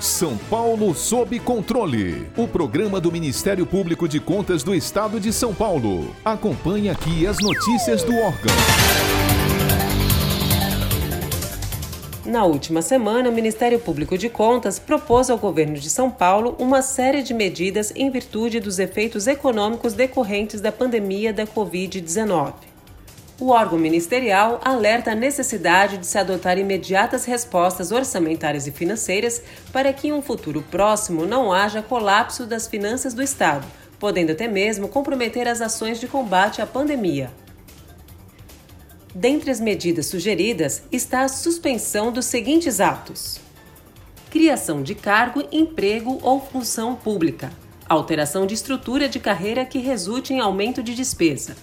São Paulo sob controle. O programa do Ministério Público de Contas do Estado de São Paulo. Acompanhe aqui as notícias do órgão. Na última semana, o Ministério Público de Contas propôs ao governo de São Paulo uma série de medidas em virtude dos efeitos econômicos decorrentes da pandemia da Covid-19 o órgão ministerial alerta a necessidade de se adotar imediatas respostas orçamentárias e financeiras para que em um futuro próximo não haja colapso das finanças do Estado, podendo até mesmo comprometer as ações de combate à pandemia. Dentre as medidas sugeridas está a suspensão dos seguintes atos: criação de cargo, emprego ou função pública, alteração de estrutura de carreira que resulte em aumento de despesa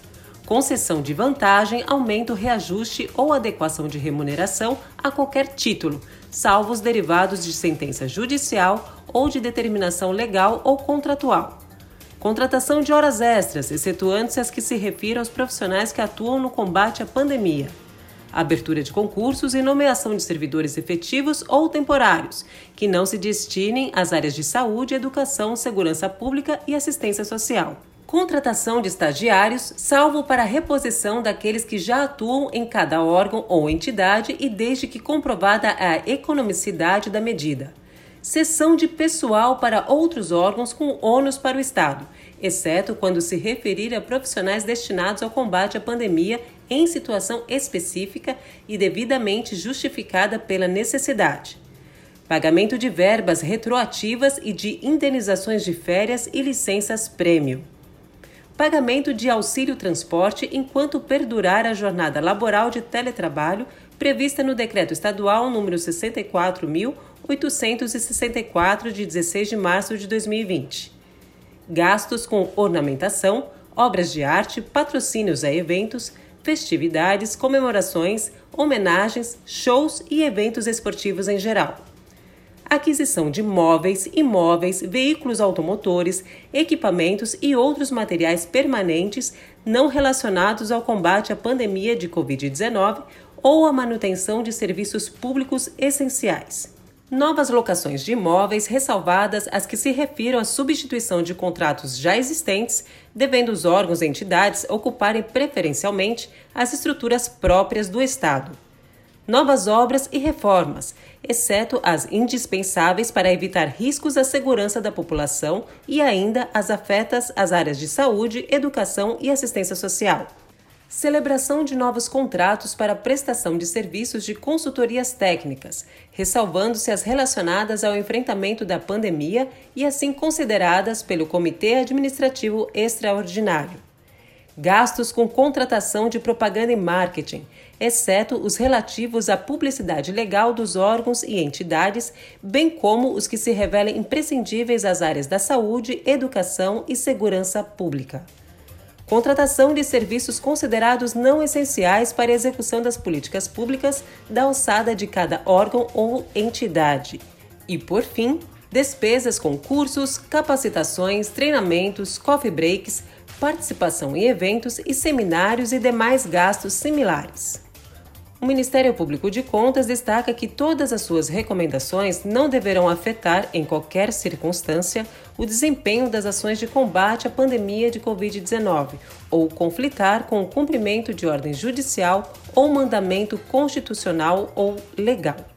concessão de vantagem, aumento, reajuste ou adequação de remuneração a qualquer título, salvo os derivados de sentença judicial ou de determinação legal ou contratual. Contratação de horas extras, excetuando-se as que se refiram aos profissionais que atuam no combate à pandemia. Abertura de concursos e nomeação de servidores efetivos ou temporários, que não se destinem às áreas de saúde, educação, segurança pública e assistência social contratação de estagiários, salvo para reposição daqueles que já atuam em cada órgão ou entidade e desde que comprovada a economicidade da medida. Cessão de pessoal para outros órgãos com ônus para o Estado, exceto quando se referir a profissionais destinados ao combate à pandemia em situação específica e devidamente justificada pela necessidade. Pagamento de verbas retroativas e de indenizações de férias e licenças prêmio pagamento de auxílio transporte enquanto perdurar a jornada laboral de teletrabalho prevista no Decreto Estadual número 64.864 de 16 de março de 2020. Gastos com ornamentação, obras de arte, patrocínios a eventos, festividades, comemorações, homenagens, shows e eventos esportivos em geral aquisição de móveis, imóveis, veículos automotores, equipamentos e outros materiais permanentes não relacionados ao combate à pandemia de Covid-19 ou à manutenção de serviços públicos essenciais. Novas locações de imóveis, ressalvadas as que se refiram à substituição de contratos já existentes, devendo os órgãos e entidades ocuparem preferencialmente as estruturas próprias do Estado novas obras e reformas, exceto as indispensáveis para evitar riscos à segurança da população e ainda as afetas às áreas de saúde, educação e assistência social. Celebração de novos contratos para prestação de serviços de consultorias técnicas, ressalvando-se as relacionadas ao enfrentamento da pandemia e assim consideradas pelo Comitê Administrativo Extraordinário gastos com contratação de propaganda e marketing, exceto os relativos à publicidade legal dos órgãos e entidades, bem como os que se revelem imprescindíveis às áreas da saúde, educação e segurança pública. Contratação de serviços considerados não essenciais para a execução das políticas públicas da alçada de cada órgão ou entidade. E, por fim, despesas com cursos, capacitações, treinamentos, coffee breaks, participação em eventos e seminários e demais gastos similares. O Ministério Público de Contas destaca que todas as suas recomendações não deverão afetar, em qualquer circunstância, o desempenho das ações de combate à pandemia de Covid-19 ou conflitar com o cumprimento de ordem judicial ou mandamento constitucional ou legal.